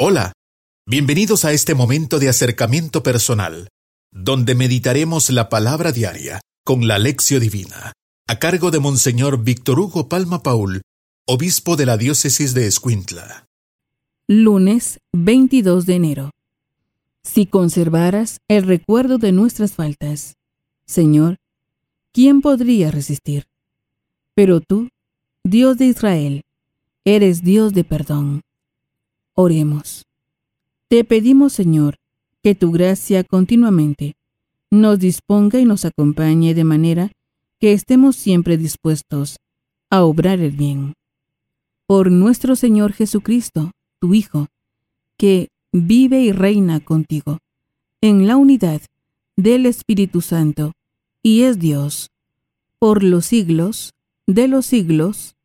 Hola, bienvenidos a este momento de acercamiento personal, donde meditaremos la palabra diaria con la lección divina, a cargo de Monseñor Víctor Hugo Palma Paul, obispo de la diócesis de Escuintla. Lunes 22 de enero. Si conservaras el recuerdo de nuestras faltas, Señor, ¿quién podría resistir? Pero tú, Dios de Israel, eres Dios de perdón. Oremos. Te pedimos, Señor, que tu gracia continuamente nos disponga y nos acompañe de manera que estemos siempre dispuestos a obrar el bien. Por nuestro Señor Jesucristo, tu Hijo, que vive y reina contigo, en la unidad del Espíritu Santo, y es Dios, por los siglos de los siglos.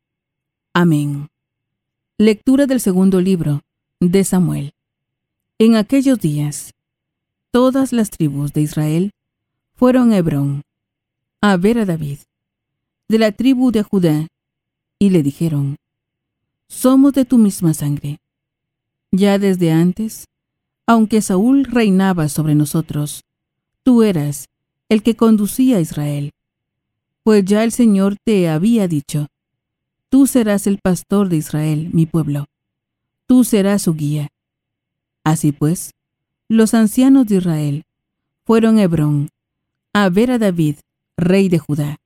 Amén. Lectura del segundo libro de Samuel. En aquellos días, todas las tribus de Israel fueron a Hebrón a ver a David, de la tribu de Judá, y le dijeron, Somos de tu misma sangre. Ya desde antes, aunque Saúl reinaba sobre nosotros, tú eras el que conducía a Israel, pues ya el Señor te había dicho, Tú serás el pastor de Israel, mi pueblo tú serás su guía. Así pues, los ancianos de Israel fueron a Hebrón a ver a David, rey de Judá.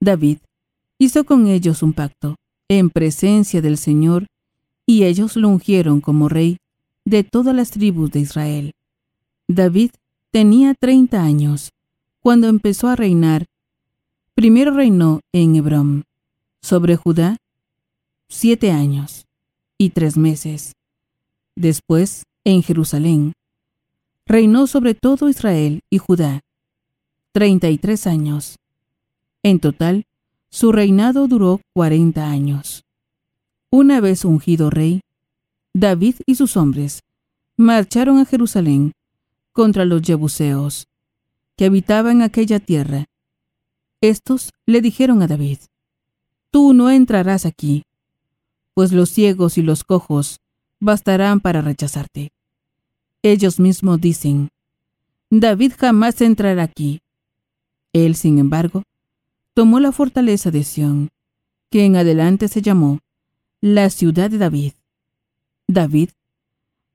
David hizo con ellos un pacto en presencia del Señor y ellos lo ungieron como rey de todas las tribus de Israel. David tenía treinta años cuando empezó a reinar. Primero reinó en Hebrón, sobre Judá, siete años y tres meses. Después, en Jerusalén, reinó sobre todo Israel y Judá, treinta y tres años. En total, su reinado duró cuarenta años. Una vez ungido rey, David y sus hombres marcharon a Jerusalén contra los jebuseos, que habitaban aquella tierra. Estos le dijeron a David, Tú no entrarás aquí, pues los ciegos y los cojos bastarán para rechazarte. Ellos mismos dicen, David jamás entrará aquí. Él, sin embargo, tomó la fortaleza de Sión, que en adelante se llamó la ciudad de David. David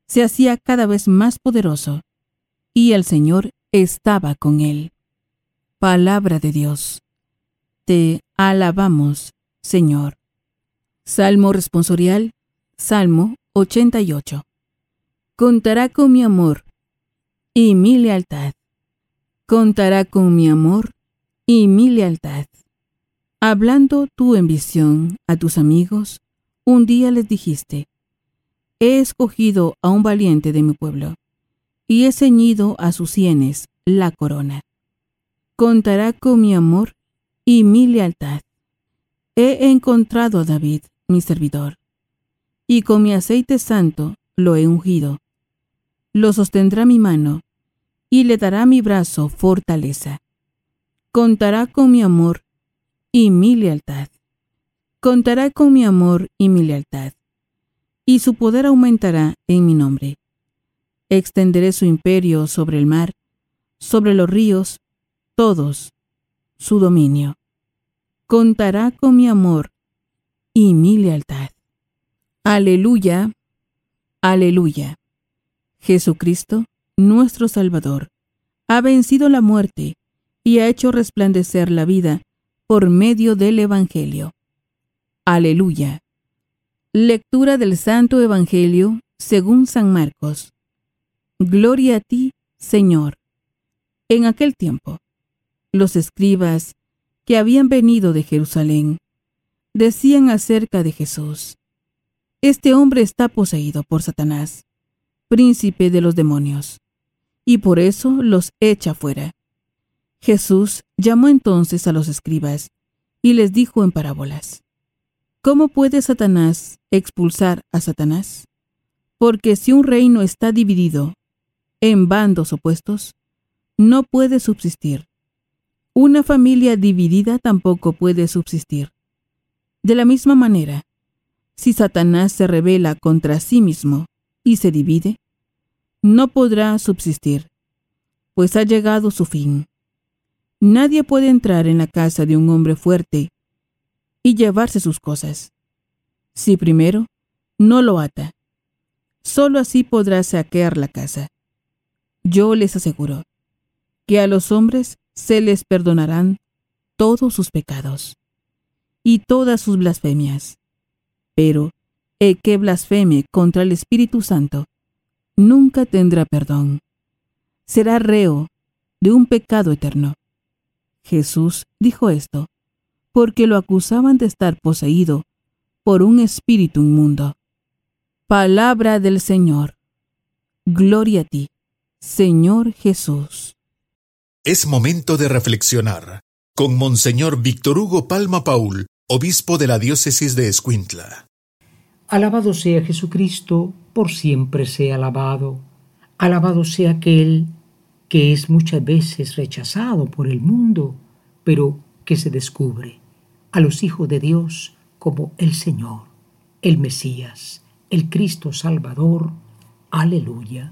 se hacía cada vez más poderoso, y el Señor estaba con él. Palabra de Dios. Te alabamos, Señor. Salmo responsorial, Salmo 88. Contará con mi amor y mi lealtad. Contará con mi amor y mi lealtad. Hablando tú en visión a tus amigos, un día les dijiste, He escogido a un valiente de mi pueblo, y he ceñido a sus sienes la corona. Contará con mi amor y mi lealtad. He encontrado a David, mi servidor, y con mi aceite santo lo he ungido. Lo sostendrá mi mano, y le dará mi brazo fortaleza. Contará con mi amor y mi lealtad. Contará con mi amor y mi lealtad, y su poder aumentará en mi nombre. Extenderé su imperio sobre el mar, sobre los ríos, todos, su dominio. Contará con mi amor y mi lealtad. Aleluya, aleluya. Jesucristo, nuestro Salvador, ha vencido la muerte y ha hecho resplandecer la vida por medio del Evangelio. Aleluya. Lectura del Santo Evangelio según San Marcos. Gloria a ti, Señor. En aquel tiempo, los escribas que habían venido de Jerusalén decían acerca de Jesús, Este hombre está poseído por Satanás, príncipe de los demonios, y por eso los echa fuera. Jesús llamó entonces a los escribas y les dijo en parábolas, ¿Cómo puede Satanás expulsar a Satanás? Porque si un reino está dividido en bandos opuestos, no puede subsistir. Una familia dividida tampoco puede subsistir. De la misma manera, si Satanás se revela contra sí mismo, y se divide, no podrá subsistir, pues ha llegado su fin. Nadie puede entrar en la casa de un hombre fuerte y llevarse sus cosas, si primero no lo ata. Solo así podrá saquear la casa. Yo les aseguro que a los hombres se les perdonarán todos sus pecados y todas sus blasfemias. Pero el que blasfeme contra el Espíritu Santo nunca tendrá perdón. Será reo de un pecado eterno. Jesús dijo esto porque lo acusaban de estar poseído por un espíritu inmundo. Palabra del Señor. Gloria a ti, Señor Jesús. Es momento de reflexionar con Monseñor Víctor Hugo Palma Paul, obispo de la diócesis de Escuintla. Alabado sea Jesucristo, por siempre sea alabado. Alabado sea aquel que es muchas veces rechazado por el mundo, pero que se descubre a los hijos de Dios como el Señor, el Mesías, el Cristo Salvador. Aleluya.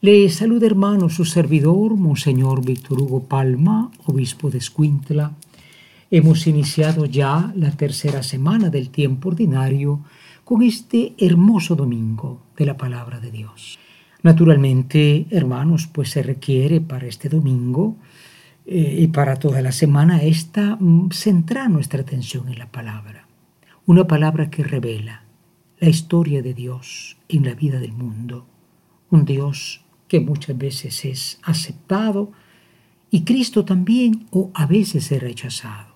Le saluda hermano su servidor, Monseñor Víctor Hugo Palma, obispo de Escuintla. Hemos iniciado ya la tercera semana del tiempo ordinario con este hermoso domingo de la palabra de Dios. Naturalmente, hermanos, pues se requiere para este domingo eh, y para toda la semana esta mm, centrar nuestra atención en la palabra. Una palabra que revela la historia de Dios en la vida del mundo. Un Dios que muchas veces es aceptado y Cristo también o a veces es rechazado.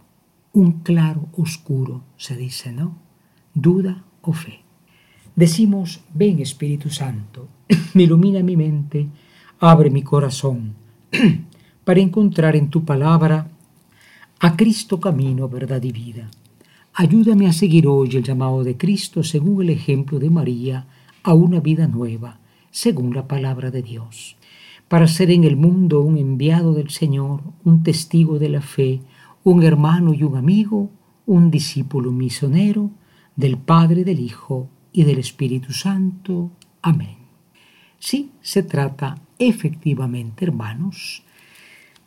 Un claro oscuro, se dice, ¿no? Duda o fe. Decimos, ven Espíritu Santo, ilumina mi mente, abre mi corazón, para encontrar en tu palabra a Cristo camino, verdad y vida. Ayúdame a seguir hoy el llamado de Cristo según el ejemplo de María a una vida nueva según la palabra de Dios, para ser en el mundo un enviado del Señor, un testigo de la fe, un hermano y un amigo, un discípulo misionero del Padre, del Hijo y del Espíritu Santo. Amén. Sí, se trata efectivamente, hermanos,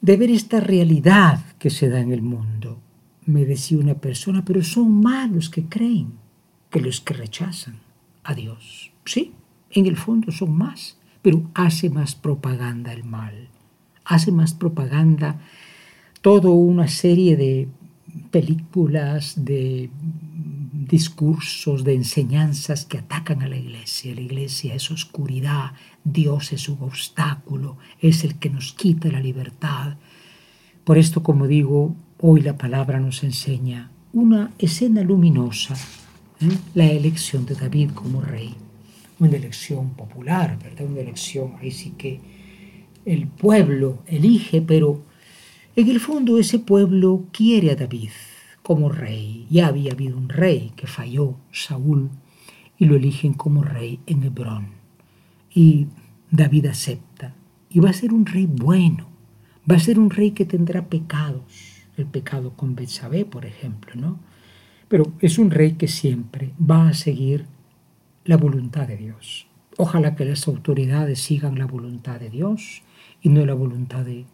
de ver esta realidad que se da en el mundo. Me decía una persona, pero son malos que creen que los que rechazan a Dios. Sí, en el fondo son más, pero hace más propaganda el mal. Hace más propaganda toda una serie de películas, de discursos, de enseñanzas que atacan a la iglesia. La iglesia es oscuridad, Dios es un obstáculo, es el que nos quita la libertad. Por esto, como digo, hoy la palabra nos enseña una escena luminosa, ¿eh? la elección de David como rey una elección popular, ¿verdad? Una elección, ahí sí que el pueblo elige, pero en el fondo ese pueblo quiere a David como rey. Ya había habido un rey que falló, Saúl, y lo eligen como rey en Hebrón. Y David acepta. Y va a ser un rey bueno. Va a ser un rey que tendrá pecados. El pecado con Betsabé, por ejemplo, ¿no? Pero es un rey que siempre va a seguir la voluntad de Dios. Ojalá que las autoridades sigan la voluntad de Dios y no la voluntad de,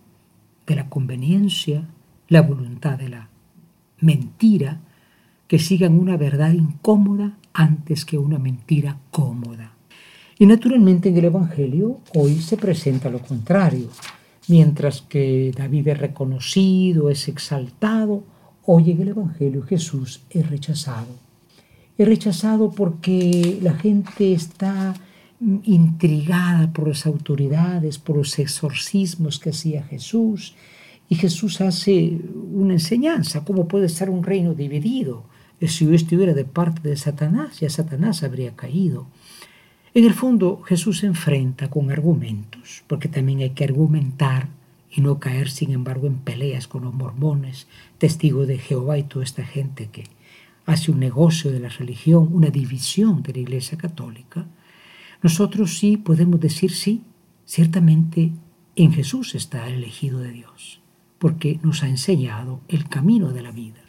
la conveniencia, la voluntad de la mentira, que sigan una verdad incómoda antes que una mentira cómoda. Y naturalmente en el Evangelio hoy se presenta lo contrario. Mientras que David es reconocido, es exaltado, hoy en el Evangelio Jesús es rechazado. Es rechazado porque la gente está intrigada por las autoridades, por los exorcismos que hacía Jesús. Y Jesús hace una enseñanza, cómo puede estar un reino dividido. Si yo estuviera de parte de Satanás, ya Satanás habría caído. En el fondo, Jesús se enfrenta con argumentos, porque también hay que argumentar y no caer, sin embargo, en peleas con los mormones, testigos de Jehová y toda esta gente que hace un negocio de la religión, una división de la Iglesia Católica, nosotros sí podemos decir sí, ciertamente en Jesús está el elegido de Dios, porque nos ha enseñado el camino de la vida.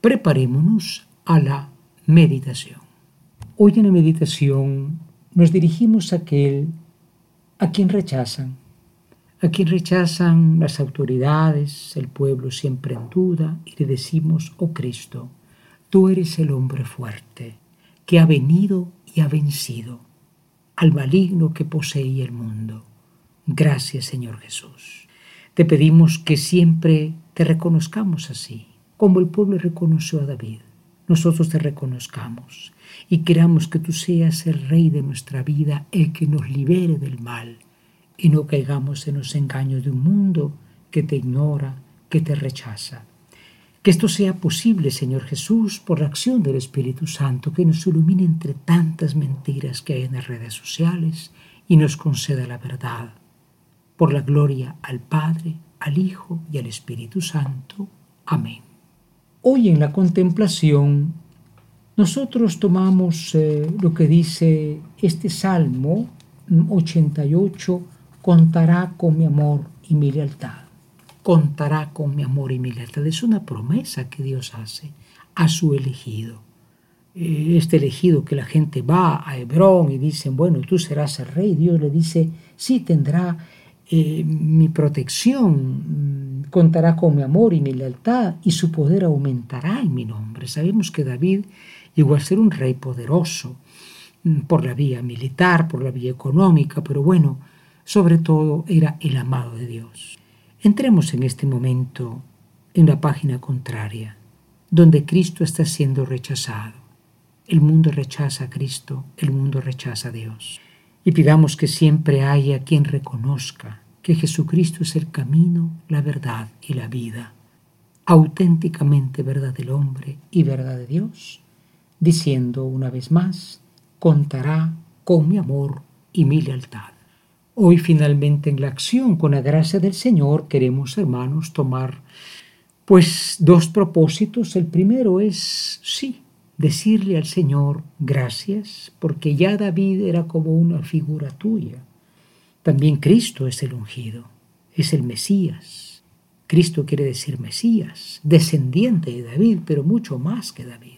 Preparémonos a la meditación. Hoy en la meditación nos dirigimos a aquel a quien rechazan, a quien rechazan las autoridades, el pueblo siempre en duda, y le decimos, oh Cristo, tú eres el hombre fuerte, que ha venido y ha vencido al maligno que posee el mundo. Gracias, Señor Jesús. Te pedimos que siempre te reconozcamos así, como el pueblo reconoció a David. Nosotros te reconozcamos y queramos que tú seas el Rey de nuestra vida, el que nos libere del mal y no caigamos en los engaños de un mundo que te ignora, que te rechaza. Que esto sea posible, Señor Jesús, por la acción del Espíritu Santo, que nos ilumine entre tantas mentiras que hay en las redes sociales y nos conceda la verdad. Por la gloria al Padre, al Hijo y al Espíritu Santo. Amén. Hoy en la contemplación nosotros tomamos eh, lo que dice este Salmo 88, contará con mi amor y mi lealtad contará con mi amor y mi lealtad. Es una promesa que Dios hace a su elegido. Eh, este elegido que la gente va a Hebrón y dicen, bueno, tú serás el rey, Dios le dice, sí, tendrá eh, mi protección, mm, contará con mi amor y mi lealtad y su poder aumentará en mi nombre. Sabemos que David llegó a ser un rey poderoso mm, por la vía militar, por la vía económica, pero bueno, sobre todo era el amado de Dios. Entremos en este momento en la página contraria, donde Cristo está siendo rechazado. El mundo rechaza a Cristo, el mundo rechaza a Dios. Y pidamos que siempre haya quien reconozca que Jesucristo es el camino, la verdad y la vida, auténticamente verdad del hombre y verdad de Dios, diciendo una vez más, contará con mi amor y mi lealtad. Hoy finalmente en la acción, con la gracia del Señor, queremos, hermanos, tomar pues dos propósitos. El primero es, sí, decirle al Señor gracias, porque ya David era como una figura tuya. También Cristo es el ungido, es el Mesías. Cristo quiere decir Mesías, descendiente de David, pero mucho más que David.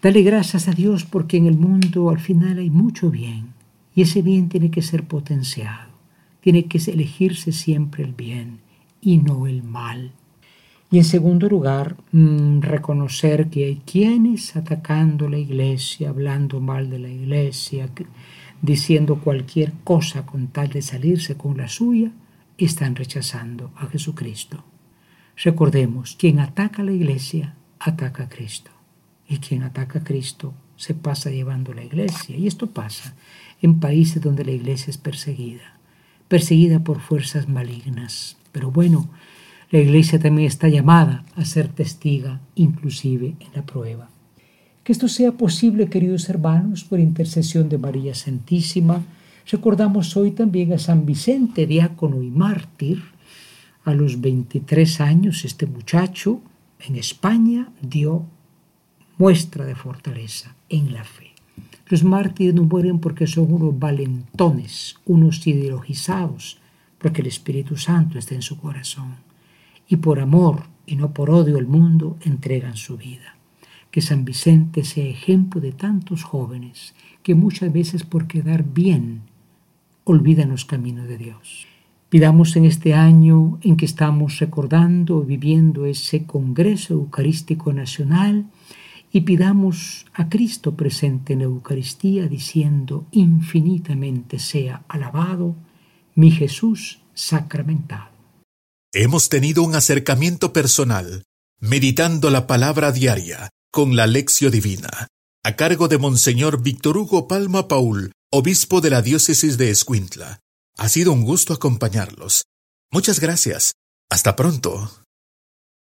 Dale gracias a Dios porque en el mundo al final hay mucho bien y ese bien tiene que ser potenciado tiene que elegirse siempre el bien y no el mal. Y en segundo lugar, mm, reconocer que hay quienes atacando la iglesia, hablando mal de la iglesia, diciendo cualquier cosa con tal de salirse con la suya, están rechazando a Jesucristo. Recordemos, quien ataca la iglesia, ataca a Cristo. Y quien ataca a Cristo se pasa llevando la iglesia. Y esto pasa en países donde la iglesia es perseguida perseguida por fuerzas malignas. Pero bueno, la iglesia también está llamada a ser testiga, inclusive en la prueba. Que esto sea posible, queridos hermanos, por intercesión de María Santísima. Recordamos hoy también a San Vicente, diácono y mártir. A los 23 años, este muchacho en España dio muestra de fortaleza en la fe. Los mártires no mueren porque son unos valentones, unos ideologizados, porque el Espíritu Santo está en su corazón. Y por amor y no por odio al mundo entregan su vida. Que San Vicente sea ejemplo de tantos jóvenes que muchas veces por quedar bien olvidan los caminos de Dios. Pidamos en este año en que estamos recordando, viviendo ese Congreso Eucarístico Nacional, y pidamos a Cristo presente en Eucaristía diciendo infinitamente sea alabado mi Jesús sacramentado. Hemos tenido un acercamiento personal, meditando la palabra diaria con la lección divina, a cargo de Monseñor Víctor Hugo Palma Paul, obispo de la diócesis de Escuintla. Ha sido un gusto acompañarlos. Muchas gracias. Hasta pronto.